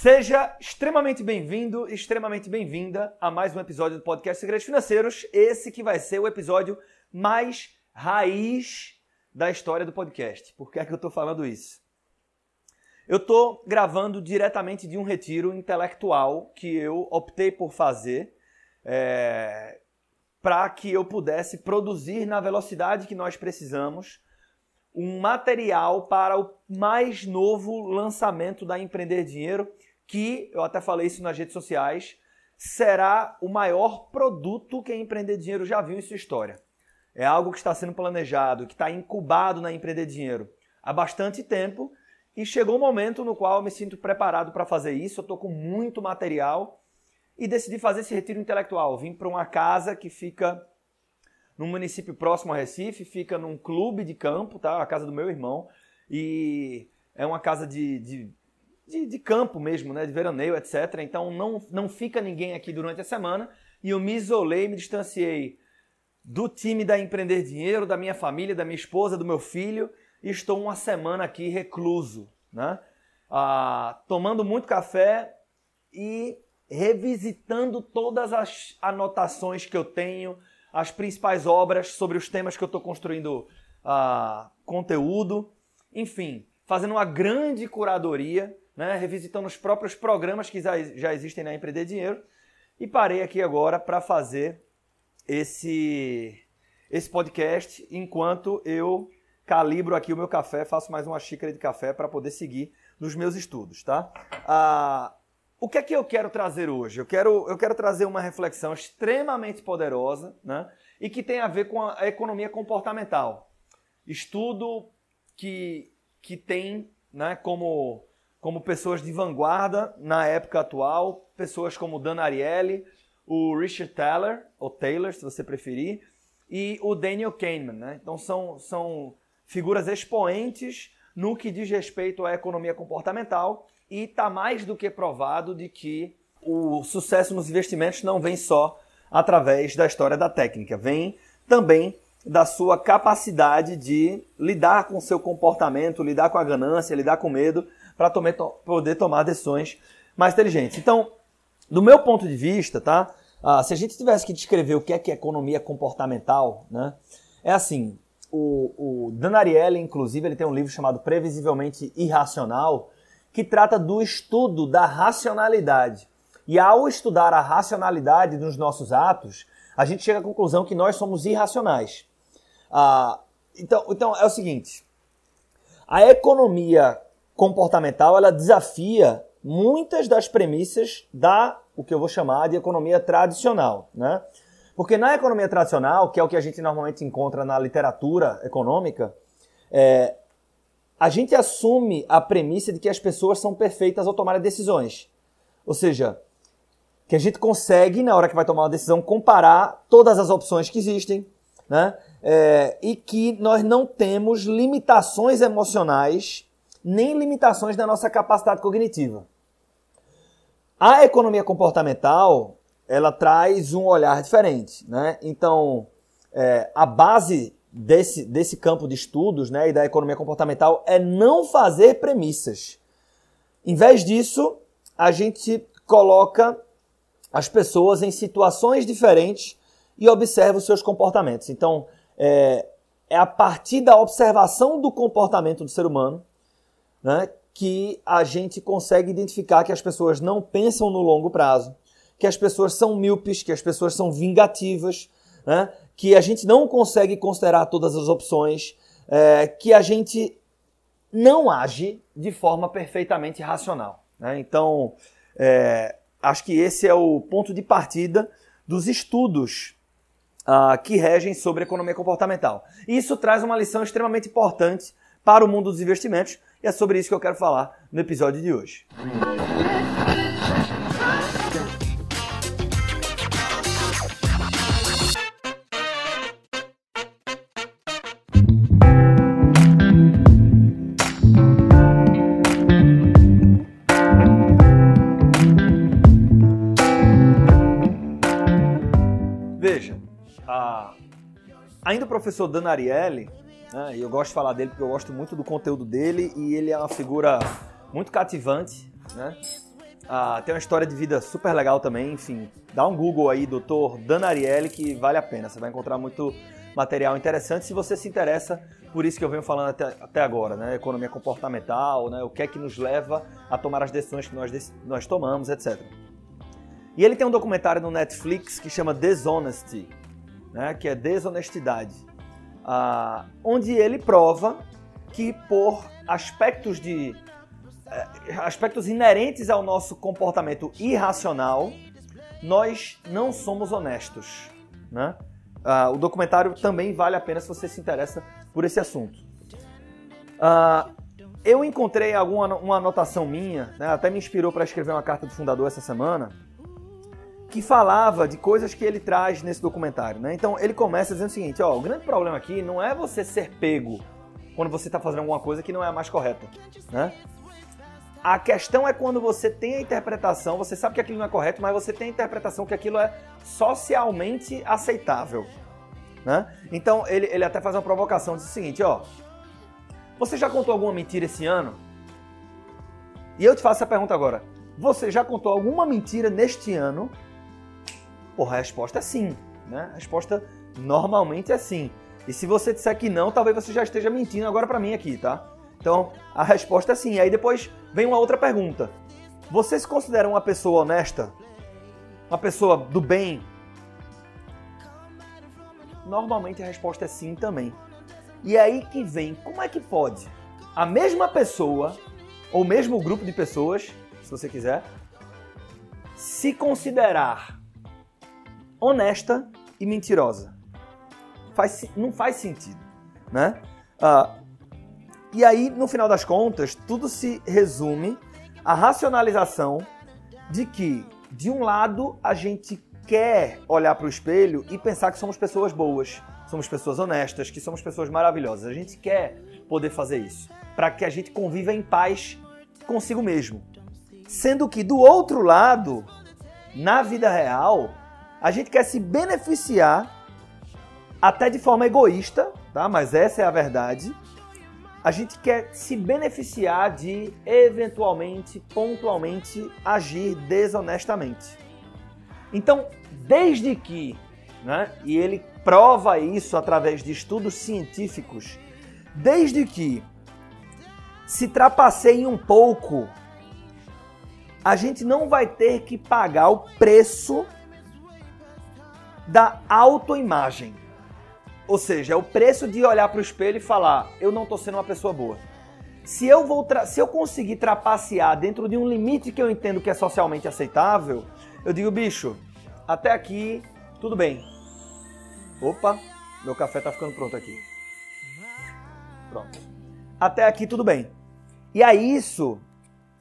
Seja extremamente bem-vindo, extremamente bem-vinda a mais um episódio do podcast Segredos Financeiros. Esse que vai ser o episódio mais raiz da história do podcast. Por que é que eu estou falando isso? Eu estou gravando diretamente de um retiro intelectual que eu optei por fazer é, para que eu pudesse produzir na velocidade que nós precisamos um material para o mais novo lançamento da Empreender Dinheiro, que eu até falei isso nas redes sociais, será o maior produto que a Empreender Dinheiro já viu em sua história. É algo que está sendo planejado, que está incubado na Empreender Dinheiro há bastante tempo e chegou um momento no qual eu me sinto preparado para fazer isso. Eu estou com muito material e decidi fazer esse retiro intelectual. Vim para uma casa que fica num município próximo a Recife, fica num clube de campo, tá? A casa do meu irmão. E é uma casa de, de, de, de campo mesmo, né? De veraneio, etc. Então não, não fica ninguém aqui durante a semana. E eu me isolei, me distanciei do time da Empreender Dinheiro, da minha família, da minha esposa, do meu filho. E estou uma semana aqui recluso, né? Ah, tomando muito café e revisitando todas as anotações que eu tenho, as principais obras sobre os temas que eu estou construindo uh, conteúdo, enfim, fazendo uma grande curadoria, né, revisitando os próprios programas que já, existem na Empreender Dinheiro e parei aqui agora para fazer esse, esse podcast enquanto eu calibro aqui o meu café, faço mais uma xícara de café para poder seguir nos meus estudos, tá? Ah, o que é que eu quero trazer hoje? Eu quero, eu quero trazer uma reflexão extremamente poderosa né? e que tem a ver com a economia comportamental. Estudo que, que tem né, como, como pessoas de vanguarda na época atual, pessoas como Dan Ariely, o Richard Taylor, ou Taylor, se você preferir, e o Daniel Kahneman. Né? Então são, são figuras expoentes no que diz respeito à economia comportamental e está mais do que provado de que o sucesso nos investimentos não vem só através da história da técnica, vem também da sua capacidade de lidar com o seu comportamento, lidar com a ganância, lidar com o medo, para poder tomar decisões mais inteligentes. Então, do meu ponto de vista, tá? Ah, se a gente tivesse que descrever o que é que é economia comportamental, né? É assim, o, o Dan Ariely, inclusive, ele tem um livro chamado Previsivelmente Irracional, que trata do estudo da racionalidade. E ao estudar a racionalidade dos nossos atos, a gente chega à conclusão que nós somos irracionais. Ah, então, então é o seguinte: a economia comportamental ela desafia muitas das premissas da o que eu vou chamar de economia tradicional, né? Porque na economia tradicional, que é o que a gente normalmente encontra na literatura econômica, é, a gente assume a premissa de que as pessoas são perfeitas ao tomar decisões. Ou seja, que a gente consegue, na hora que vai tomar uma decisão, comparar todas as opções que existem, né? É, e que nós não temos limitações emocionais nem limitações da nossa capacidade cognitiva. A economia comportamental ela traz um olhar diferente, né? Então, é, a base desse, desse campo de estudos né, e da economia comportamental é não fazer premissas. Em vez disso, a gente coloca as pessoas em situações diferentes e observa os seus comportamentos. Então, é, é a partir da observação do comportamento do ser humano né, que a gente consegue identificar que as pessoas não pensam no longo prazo, que as pessoas são míopes, que as pessoas são vingativas, né? que a gente não consegue considerar todas as opções, é, que a gente não age de forma perfeitamente racional. Né? Então, é, acho que esse é o ponto de partida dos estudos uh, que regem sobre economia comportamental. E isso traz uma lição extremamente importante para o mundo dos investimentos, e é sobre isso que eu quero falar no episódio de hoje. Ainda o professor Dan Ariely, né, e eu gosto de falar dele porque eu gosto muito do conteúdo dele e ele é uma figura muito cativante, né? Ah, tem uma história de vida super legal também, enfim. Dá um Google aí, doutor Dan Ariely, que vale a pena. Você vai encontrar muito material interessante se você se interessa por isso que eu venho falando até, até agora, né? Economia comportamental, né? O que é que nos leva a tomar as decisões que nós, nós tomamos, etc. E ele tem um documentário no Netflix que chama Dishonesty, né? Que é desonestidade, ah, onde ele prova que por aspectos de eh, aspectos inerentes ao nosso comportamento irracional, nós não somos honestos. Né? Uh, o documentário também vale a pena se você se interessa por esse assunto. Uh, eu encontrei alguma uma anotação minha, né, até me inspirou para escrever uma carta do fundador essa semana, que falava de coisas que ele traz nesse documentário. Né? Então ele começa dizendo o seguinte: ó, o grande problema aqui não é você ser pego quando você está fazendo alguma coisa que não é a mais correta. Né? A questão é quando você tem a interpretação, você sabe que aquilo não é correto, mas você tem a interpretação que aquilo é socialmente aceitável. Né? Então ele, ele até faz uma provocação, diz o seguinte, ó. Você já contou alguma mentira esse ano? E eu te faço a pergunta agora. Você já contou alguma mentira neste ano? Porra, a resposta é sim. Né? A resposta normalmente é sim. E se você disser que não, talvez você já esteja mentindo agora para mim aqui, tá? Então, a resposta é sim. Aí depois vem uma outra pergunta. Você se considera uma pessoa honesta? Uma pessoa do bem? Normalmente a resposta é sim também. E aí que vem, como é que pode a mesma pessoa, ou mesmo grupo de pessoas, se você quiser, se considerar honesta e mentirosa? Faz, não faz sentido, né? Uh, e aí, no final das contas, tudo se resume à racionalização de que, de um lado, a gente quer olhar para o espelho e pensar que somos pessoas boas, somos pessoas honestas, que somos pessoas maravilhosas. A gente quer poder fazer isso para que a gente conviva em paz consigo mesmo. Sendo que do outro lado, na vida real, a gente quer se beneficiar até de forma egoísta, tá? Mas essa é a verdade a gente quer se beneficiar de eventualmente, pontualmente agir desonestamente. Então, desde que, né, e ele prova isso através de estudos científicos, desde que se trapaceie um pouco, a gente não vai ter que pagar o preço da autoimagem. Ou seja, é o preço de olhar para o espelho e falar: eu não estou sendo uma pessoa boa. Se eu, vou se eu conseguir trapacear dentro de um limite que eu entendo que é socialmente aceitável, eu digo, bicho, até aqui tudo bem. Opa, meu café está ficando pronto aqui. Pronto. Até aqui tudo bem. E a isso,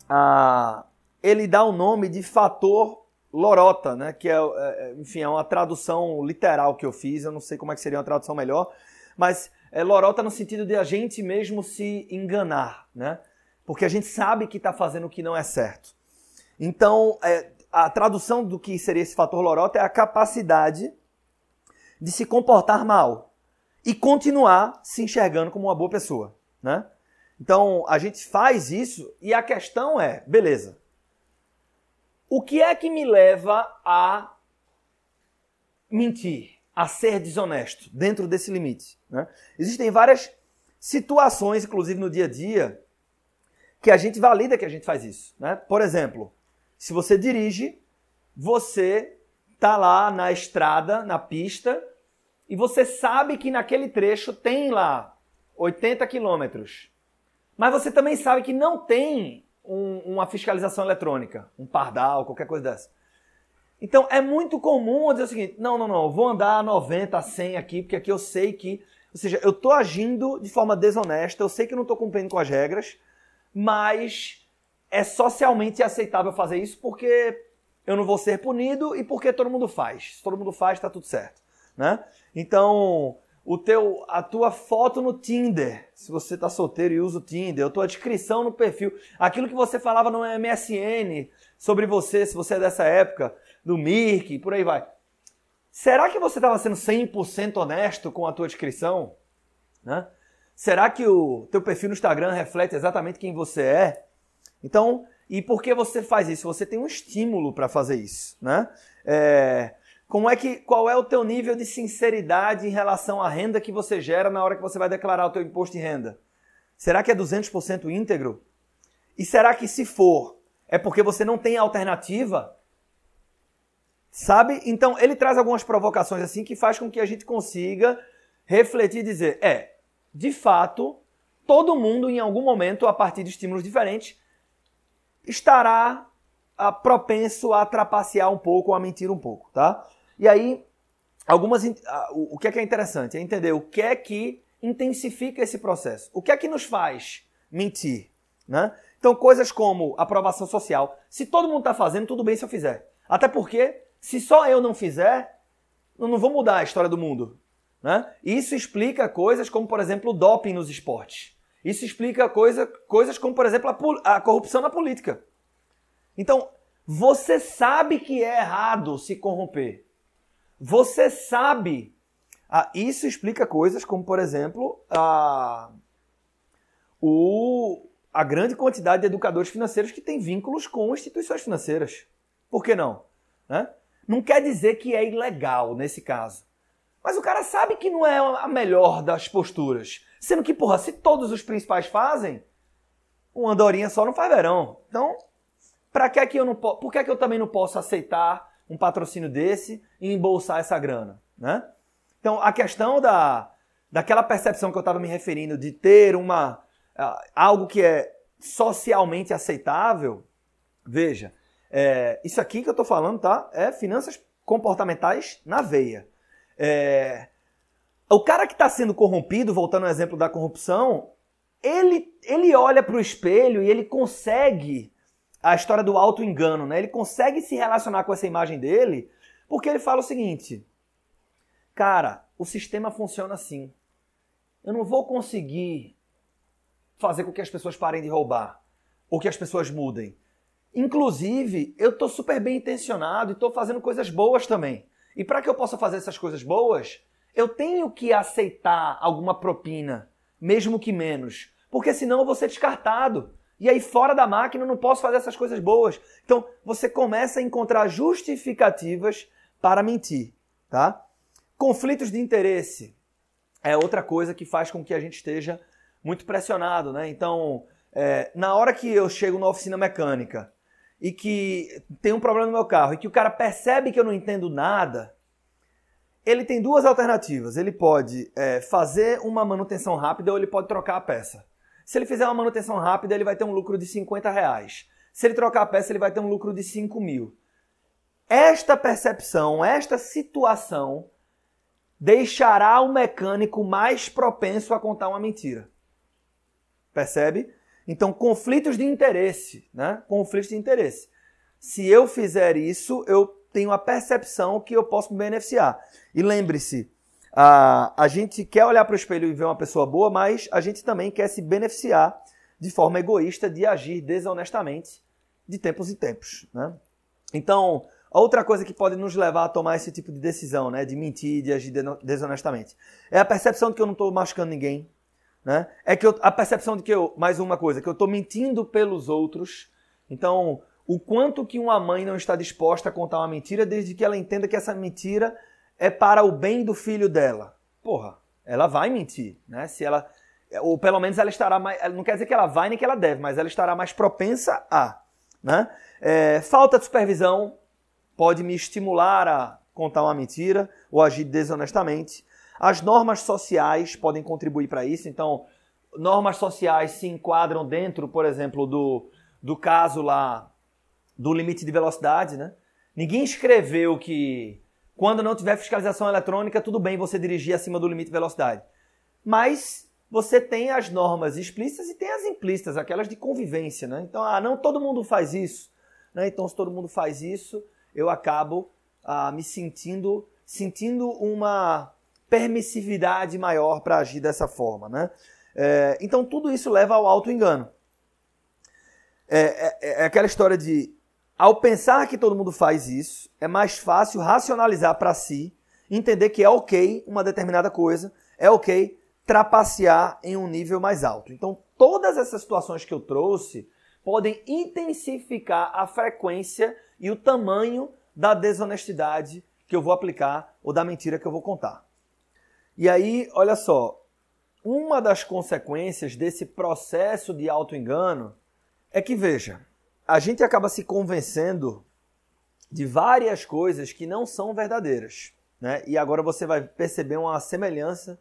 ah, ele dá o nome de fator lorota, né? Que é, é, é, enfim, é uma tradução literal que eu fiz. Eu não sei como é que seria uma tradução melhor, mas é lorota no sentido de a gente mesmo se enganar, né? Porque a gente sabe que está fazendo o que não é certo. Então, é, a tradução do que seria esse fator lorota é a capacidade de se comportar mal e continuar se enxergando como uma boa pessoa, né? Então, a gente faz isso e a questão é, beleza, o que é que me leva a mentir, a ser desonesto dentro desse limite? Né? Existem várias situações, inclusive no dia a dia, que a gente valida que a gente faz isso. Né? Por exemplo, se você dirige, você tá lá na estrada, na pista, e você sabe que naquele trecho tem lá 80 quilômetros. Mas você também sabe que não tem um, uma fiscalização eletrônica, um pardal, qualquer coisa dessa. Então é muito comum dizer o seguinte: não, não, não, vou andar a 90, a 100 aqui, porque aqui eu sei que. Ou seja, eu estou agindo de forma desonesta, eu sei que não estou cumprindo com as regras, mas é socialmente aceitável fazer isso porque eu não vou ser punido e porque todo mundo faz. Se todo mundo faz, está tudo certo. Né? Então, o teu, a tua foto no Tinder, se você está solteiro e usa o Tinder, a tua descrição no perfil, aquilo que você falava no MSN sobre você, se você é dessa época, do Mirk, por aí vai. Será que você estava sendo 100% honesto com a tua descrição? Né? Será que o teu perfil no Instagram reflete exatamente quem você é? Então, E por que você faz isso? Você tem um estímulo para fazer isso, né? É, como é que, qual é o teu nível de sinceridade em relação à renda que você gera na hora que você vai declarar o teu imposto de renda? Será que é 200% íntegro? E será que se for, é porque você não tem alternativa? Sabe? Então, ele traz algumas provocações assim que faz com que a gente consiga refletir e dizer, é, de fato, todo mundo em algum momento, a partir de estímulos diferentes, estará a, propenso a trapacear um pouco, a mentir um pouco, tá? E aí, algumas o que é que é interessante é entender o que é que intensifica esse processo. O que é que nos faz mentir, né? Então, coisas como aprovação social. Se todo mundo está fazendo, tudo bem se eu fizer. Até porque, se só eu não fizer, eu não vou mudar a história do mundo. Né? Isso explica coisas como, por exemplo, o doping nos esportes. Isso explica coisa, coisas como, por exemplo, a, a corrupção na política. Então, você sabe que é errado se corromper. Você sabe. Ah, isso explica coisas como, por exemplo, a, o, a grande quantidade de educadores financeiros que têm vínculos com instituições financeiras. Por que não? Né? Não quer dizer que é ilegal nesse caso. Mas o cara sabe que não é a melhor das posturas. Sendo que, porra, se todos os principais fazem, um andorinha só não faz verão. Então, para que é que eu não por que é que eu também não posso aceitar um patrocínio desse e embolsar essa grana, né? Então, a questão da daquela percepção que eu estava me referindo de ter uma algo que é socialmente aceitável, veja, é, isso aqui que eu estou falando, tá? É finanças comportamentais na veia. É, o cara que está sendo corrompido, voltando ao exemplo da corrupção, ele, ele olha para o espelho e ele consegue a história do auto-engano, né? Ele consegue se relacionar com essa imagem dele porque ele fala o seguinte: cara, o sistema funciona assim. Eu não vou conseguir fazer com que as pessoas parem de roubar ou que as pessoas mudem. Inclusive, eu estou super bem intencionado e estou fazendo coisas boas também. E para que eu possa fazer essas coisas boas, eu tenho que aceitar alguma propina, mesmo que menos, porque senão eu vou ser descartado. E aí, fora da máquina, eu não posso fazer essas coisas boas. Então, você começa a encontrar justificativas para mentir, tá? Conflitos de interesse é outra coisa que faz com que a gente esteja muito pressionado, né? Então, é, na hora que eu chego na oficina mecânica e que tem um problema no meu carro e que o cara percebe que eu não entendo nada, ele tem duas alternativas. Ele pode é, fazer uma manutenção rápida ou ele pode trocar a peça. Se ele fizer uma manutenção rápida, ele vai ter um lucro de 50 reais. Se ele trocar a peça, ele vai ter um lucro de 5 mil. Esta percepção, esta situação deixará o mecânico mais propenso a contar uma mentira. Percebe? Então, conflitos de interesse, né? Conflitos de interesse. Se eu fizer isso, eu tenho a percepção que eu posso me beneficiar. E lembre-se, a, a gente quer olhar para o espelho e ver uma pessoa boa, mas a gente também quer se beneficiar de forma egoísta de agir desonestamente de tempos em tempos. Né? Então, outra coisa que pode nos levar a tomar esse tipo de decisão, né, de mentir, de agir desonestamente, é a percepção de que eu não estou machucando ninguém, né? É que eu, a percepção de que eu, mais uma coisa, que eu estou mentindo pelos outros. Então, o quanto que uma mãe não está disposta a contar uma mentira desde que ela entenda que essa mentira é para o bem do filho dela. Porra, ela vai mentir, né? Se ela ou pelo menos ela estará mais, não quer dizer que ela vai nem que ela deve, mas ela estará mais propensa a, né? É, falta de supervisão pode me estimular a contar uma mentira ou agir desonestamente. As normas sociais podem contribuir para isso. Então, normas sociais se enquadram dentro, por exemplo, do, do caso lá do limite de velocidade, né? Ninguém escreveu que quando não tiver fiscalização eletrônica, tudo bem você dirigir acima do limite de velocidade. Mas você tem as normas explícitas e tem as implícitas, aquelas de convivência, né? Então, ah, não todo mundo faz isso, né? Então, se todo mundo faz isso, eu acabo ah, me sentindo sentindo uma permissividade maior para agir dessa forma. Né? É, então tudo isso leva ao auto-engano. É, é, é, aquela história de, ao pensar que todo mundo faz isso, é mais fácil racionalizar para si, entender que é ok uma determinada coisa, é ok trapacear em um nível mais alto. Então todas essas situações que eu trouxe podem intensificar a frequência e o tamanho da desonestidade que eu vou aplicar ou da mentira que eu vou contar. E aí, olha só, uma das consequências desse processo de auto-engano é que, veja, a gente acaba se convencendo de várias coisas que não são verdadeiras. Né? E agora você vai perceber uma semelhança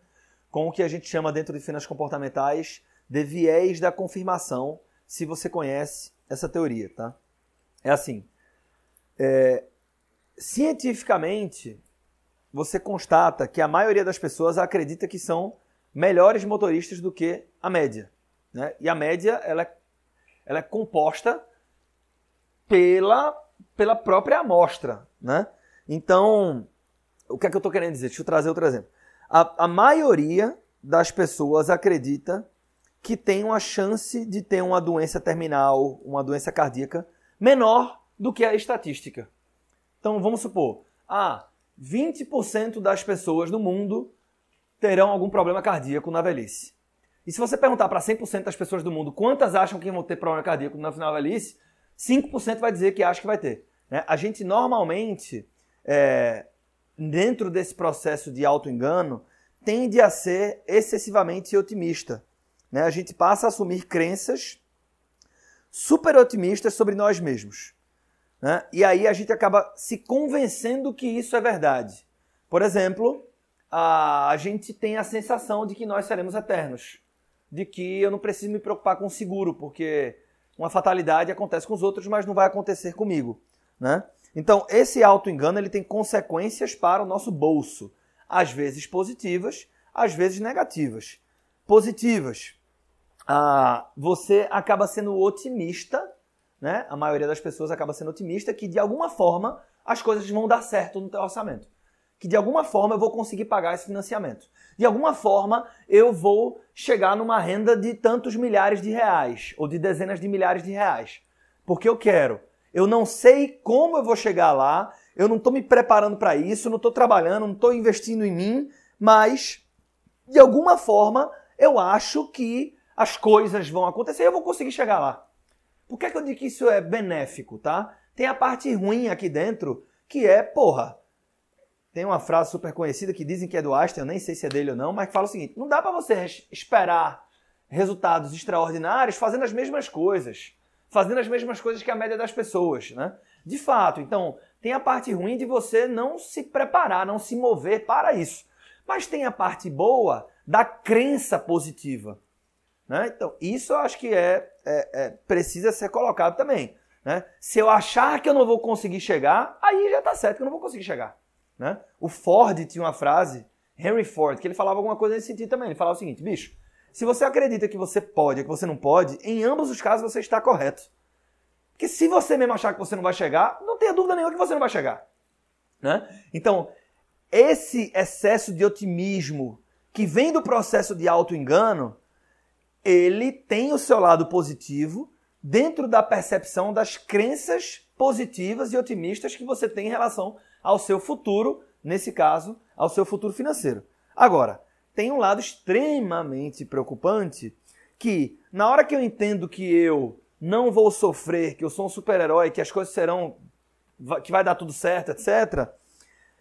com o que a gente chama dentro de finanças comportamentais de viés da confirmação, se você conhece essa teoria, tá? É assim, é, cientificamente, você constata que a maioria das pessoas acredita que são melhores motoristas do que a média. Né? E a média ela é, ela é composta pela, pela própria amostra. Né? Então, o que é que eu estou querendo dizer? Deixa eu trazer outro exemplo. A, a maioria das pessoas acredita que tem uma chance de ter uma doença terminal, uma doença cardíaca, menor do que a estatística. Então vamos supor, ah, 20% das pessoas no mundo terão algum problema cardíaco na velhice. E se você perguntar para 100% das pessoas do mundo quantas acham que vão ter problema cardíaco no final da velhice, 5% vai dizer que acha que vai ter. Né? A gente normalmente, é, dentro desse processo de auto-engano, tende a ser excessivamente otimista. Né? A gente passa a assumir crenças super otimistas sobre nós mesmos. Né? E aí a gente acaba se convencendo que isso é verdade. Por exemplo, a, a gente tem a sensação de que nós seremos eternos. De que eu não preciso me preocupar com o seguro, porque uma fatalidade acontece com os outros, mas não vai acontecer comigo. Né? Então, esse auto-engano ele tem consequências para o nosso bolso. Às vezes positivas, às vezes negativas. Positivas. Ah, você acaba sendo otimista né? A maioria das pessoas acaba sendo otimista que de alguma forma as coisas vão dar certo no teu orçamento. Que de alguma forma eu vou conseguir pagar esse financiamento. De alguma forma eu vou chegar numa renda de tantos milhares de reais ou de dezenas de milhares de reais. Porque eu quero. Eu não sei como eu vou chegar lá, eu não estou me preparando para isso, não estou trabalhando, não estou investindo em mim, mas de alguma forma eu acho que as coisas vão acontecer e eu vou conseguir chegar lá. Por que, é que eu digo que isso é benéfico, tá? Tem a parte ruim aqui dentro, que é, porra, tem uma frase super conhecida que dizem que é do Einstein, eu nem sei se é dele ou não, mas que fala o seguinte: não dá para você esperar resultados extraordinários fazendo as mesmas coisas, fazendo as mesmas coisas que a média das pessoas, né? De fato, então, tem a parte ruim de você não se preparar, não se mover para isso. Mas tem a parte boa da crença positiva. Né? Então, isso eu acho que é, é, é, precisa ser colocado também. Né? Se eu achar que eu não vou conseguir chegar, aí já está certo que eu não vou conseguir chegar. Né? O Ford tinha uma frase, Henry Ford, que ele falava alguma coisa nesse sentido também. Ele falava o seguinte, bicho, se você acredita que você pode ou que você não pode, em ambos os casos você está correto. Porque se você mesmo achar que você não vai chegar, não tenha dúvida nenhuma que você não vai chegar. Né? Então, esse excesso de otimismo que vem do processo de auto-engano, ele tem o seu lado positivo dentro da percepção das crenças positivas e otimistas que você tem em relação ao seu futuro, nesse caso, ao seu futuro financeiro. Agora, tem um lado extremamente preocupante que, na hora que eu entendo que eu não vou sofrer, que eu sou um super-herói, que as coisas serão. que vai dar tudo certo, etc.,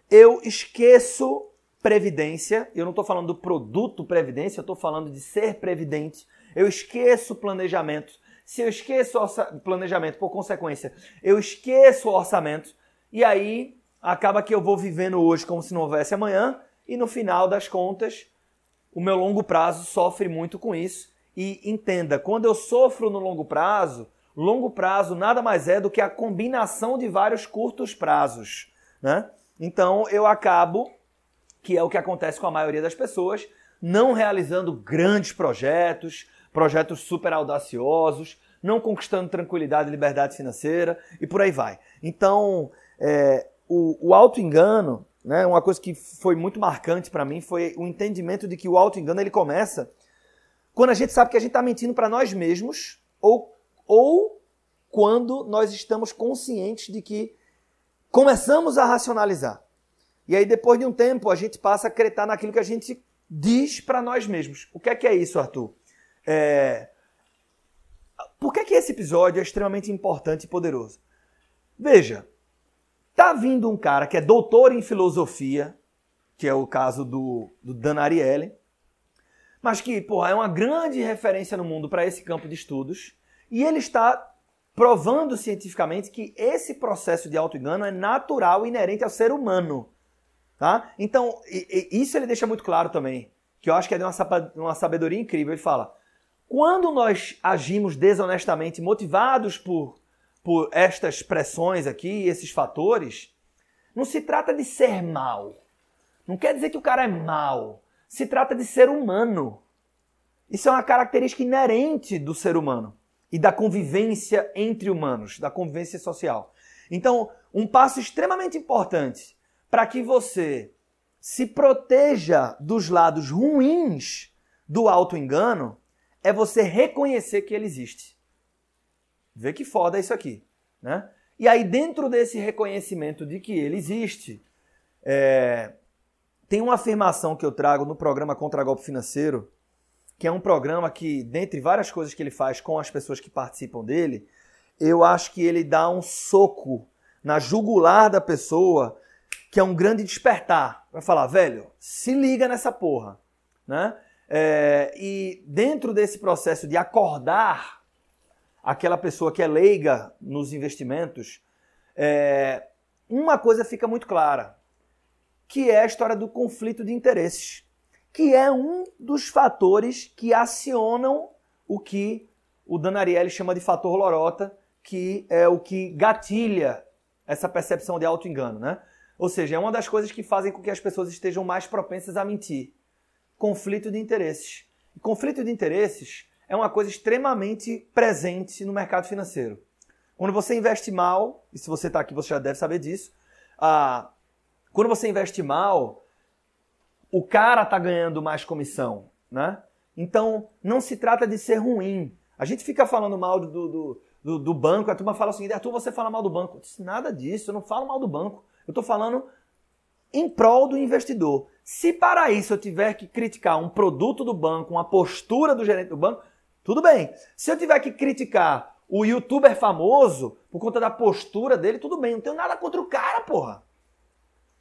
eu esqueço previdência, eu não estou falando do produto previdência, eu estou falando de ser previdente. Eu esqueço planejamento. Se eu esqueço planejamento, por consequência, eu esqueço o orçamento, e aí acaba que eu vou vivendo hoje como se não houvesse amanhã, e no final das contas, o meu longo prazo sofre muito com isso. E entenda, quando eu sofro no longo prazo, longo prazo nada mais é do que a combinação de vários curtos prazos. Né? Então eu acabo que é o que acontece com a maioria das pessoas, não realizando grandes projetos, projetos super audaciosos, não conquistando tranquilidade e liberdade financeira e por aí vai. Então, é, o, o auto-engano, né, uma coisa que foi muito marcante para mim foi o entendimento de que o auto-engano ele começa quando a gente sabe que a gente está mentindo para nós mesmos ou, ou quando nós estamos conscientes de que começamos a racionalizar. E aí, depois de um tempo, a gente passa a acreditar naquilo que a gente diz para nós mesmos. O que é que é isso, Arthur? É... por que, que esse episódio é extremamente importante e poderoso? Veja, tá vindo um cara que é doutor em filosofia, que é o caso do, do Dan Ariely, mas que porra, é uma grande referência no mundo para esse campo de estudos, e ele está provando cientificamente que esse processo de auto-engano é natural e inerente ao ser humano. Tá? Então, isso ele deixa muito claro também, que eu acho que é de uma sabedoria incrível. Ele fala: quando nós agimos desonestamente, motivados por, por estas pressões aqui, esses fatores, não se trata de ser mal. Não quer dizer que o cara é mal. Se trata de ser humano. Isso é uma característica inerente do ser humano e da convivência entre humanos, da convivência social. Então, um passo extremamente importante para que você se proteja dos lados ruins do auto-engano é você reconhecer que ele existe. Vê que foda isso aqui, né? E aí, dentro desse reconhecimento de que ele existe, é, tem uma afirmação que eu trago no programa Contra Golpe Financeiro, que é um programa que, dentre várias coisas que ele faz com as pessoas que participam dele, eu acho que ele dá um soco na jugular da pessoa, que é um grande despertar. Vai falar, velho, se liga nessa porra, né? É, e dentro desse processo de acordar aquela pessoa que é leiga nos investimentos, é, uma coisa fica muito clara que é a história do conflito de interesses, que é um dos fatores que acionam o que o Dan Ariely chama de fator lorota, que é o que gatilha essa percepção de auto-engano, né? Ou seja, é uma das coisas que fazem com que as pessoas estejam mais propensas a mentir. Conflito de interesses. Conflito de interesses é uma coisa extremamente presente no mercado financeiro. Quando você investe mal, e se você está aqui você já deve saber disso, a quando você investe mal, o cara tá ganhando mais comissão, né? Então, não se trata de ser ruim. A gente fica falando mal do, do, do, do banco, a turma fala o seguinte, Arthur, você fala mal do banco. Disse, Nada disso, eu não falo mal do banco. Eu estou falando em prol do investidor. Se para isso eu tiver que criticar um produto do banco, uma postura do gerente do banco, tudo bem. Se eu tiver que criticar o youtuber famoso por conta da postura dele, tudo bem. Não tenho nada contra o cara, porra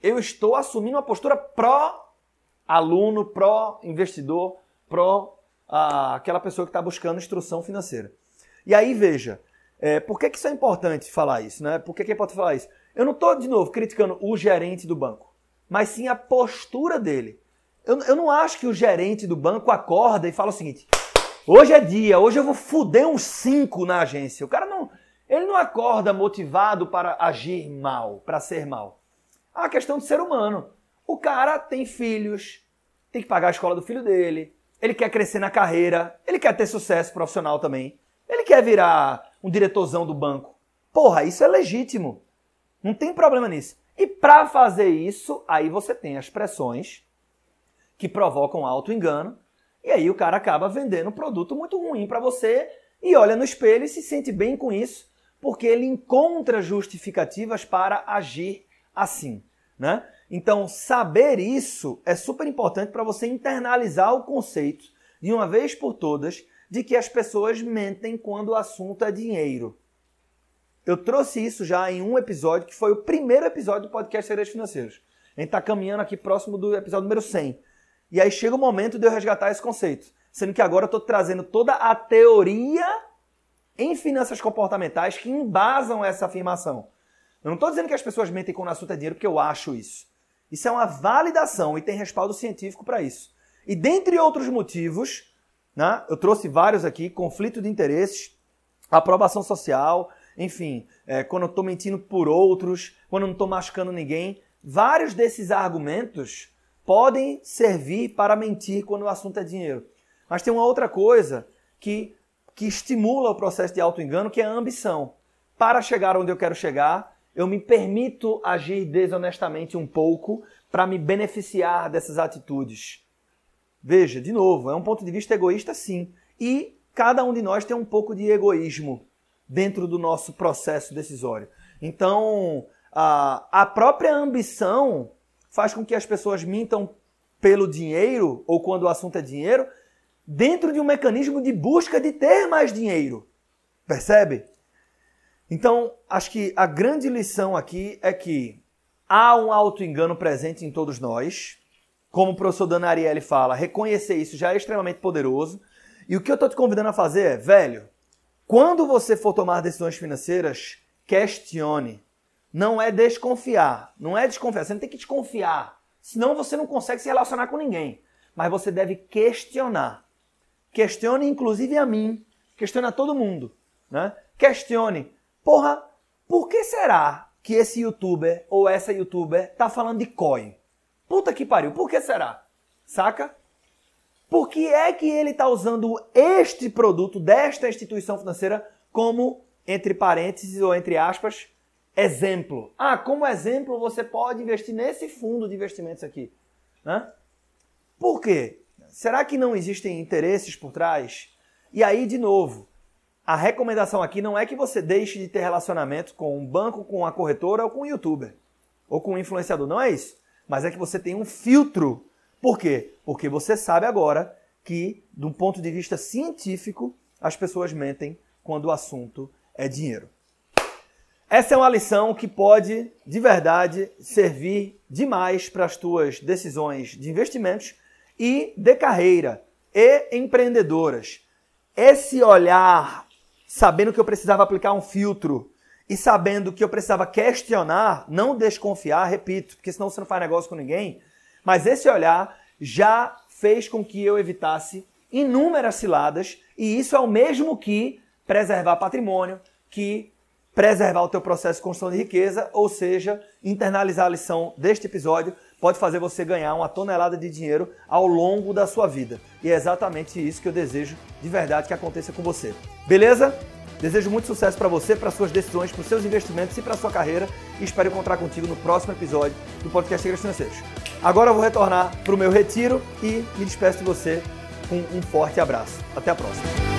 eu estou assumindo uma postura pró-aluno, pró-investidor, pró aquela pessoa que está buscando instrução financeira. E aí, veja, é, por que, que isso é importante falar isso? Né? Por que, que é importante falar isso? Eu não estou, de novo, criticando o gerente do banco, mas sim a postura dele. Eu, eu não acho que o gerente do banco acorda e fala o seguinte: hoje é dia, hoje eu vou fuder uns cinco na agência. O cara não. Ele não acorda motivado para agir mal, para ser mal a questão do ser humano. O cara tem filhos, tem que pagar a escola do filho dele, ele quer crescer na carreira, ele quer ter sucesso profissional também, ele quer virar um diretorzão do banco. Porra, isso é legítimo. Não tem problema nisso. E para fazer isso, aí você tem as pressões que provocam auto-engano, e aí o cara acaba vendendo um produto muito ruim para você e olha no espelho e se sente bem com isso, porque ele encontra justificativas para agir assim, né? Então, saber isso é super importante para você internalizar o conceito de uma vez por todas de que as pessoas mentem quando o assunto é dinheiro. Eu trouxe isso já em um episódio que foi o primeiro episódio do podcast Segredos Financeiros. A gente está caminhando aqui próximo do episódio número 100. E aí chega o momento de eu resgatar esse conceito. Sendo que agora eu estou trazendo toda a teoria em finanças comportamentais que embasam essa afirmação. Eu não estou dizendo que as pessoas mentem quando o assunto é dinheiro porque eu acho isso. Isso é uma validação e tem respaldo científico para isso. E dentre outros motivos, né, eu trouxe vários aqui: conflito de interesses, aprovação social, enfim, é, quando eu estou mentindo por outros, quando eu não estou machucando ninguém. Vários desses argumentos podem servir para mentir quando o assunto é dinheiro. Mas tem uma outra coisa que, que estimula o processo de auto-engano, que é a ambição. Para chegar onde eu quero chegar, eu me permito agir desonestamente um pouco para me beneficiar dessas atitudes. Veja, de novo, é um ponto de vista egoísta, sim. E cada um de nós tem um pouco de egoísmo dentro do nosso processo decisório. Então, a, a própria ambição faz com que as pessoas mintam pelo dinheiro, ou quando o assunto é dinheiro, dentro de um mecanismo de busca de ter mais dinheiro. Percebe? Então, acho que a grande lição aqui é que há um auto-engano presente em todos nós. Como o professor Dana Ariely fala, reconhecer isso já é extremamente poderoso. E o que eu estou te convidando a fazer é, velho, quando você for tomar decisões financeiras, questione. Não é desconfiar. Não é desconfiar. Você não tem que desconfiar. Senão você não consegue se relacionar com ninguém. Mas você deve questionar. Questione inclusive a mim. Questione a todo mundo. Né? Questione. Porra, por que será que esse youtuber ou essa youtuber tá falando de coin? Puta que pariu, por que será? Saca? Por que é que ele está usando este produto desta instituição financeira como, entre parênteses ou entre aspas, exemplo? Ah, como exemplo você pode investir nesse fundo de investimentos aqui. Né? Por quê? Será que não existem interesses por trás? E aí, de novo, a recomendação aqui não é que você deixe de ter relacionamento com um banco, com uma corretora ou com um youtuber ou com um influenciador. Não é isso. Mas é que você tem um filtro. Por quê? Porque você sabe agora que, um ponto de vista científico, as pessoas mentem quando o assunto é dinheiro. Essa é uma lição que pode, de verdade, servir demais para as tuas decisões de investimentos e de carreira e empreendedoras. Esse olhar sabendo que eu precisava aplicar um filtro e sabendo que eu precisava questionar, não desconfiar, repito, porque senão você não faz negócio com ninguém, mas esse olhar já fez com que eu evitasse inúmeras ciladas e isso é o mesmo que preservar patrimônio, que preservar o teu processo de construção de riqueza, ou seja, internalizar a lição deste episódio pode fazer você ganhar uma tonelada de dinheiro ao longo da sua vida. E é exatamente isso que eu desejo de verdade que aconteça com você. Beleza? Desejo muito sucesso para você, para suas decisões, para os seus investimentos e para sua carreira. E espero encontrar contigo no próximo episódio do podcast Segredos Financeiros. Agora eu vou retornar para o meu retiro e me despeço de você com um forte abraço. Até a próxima.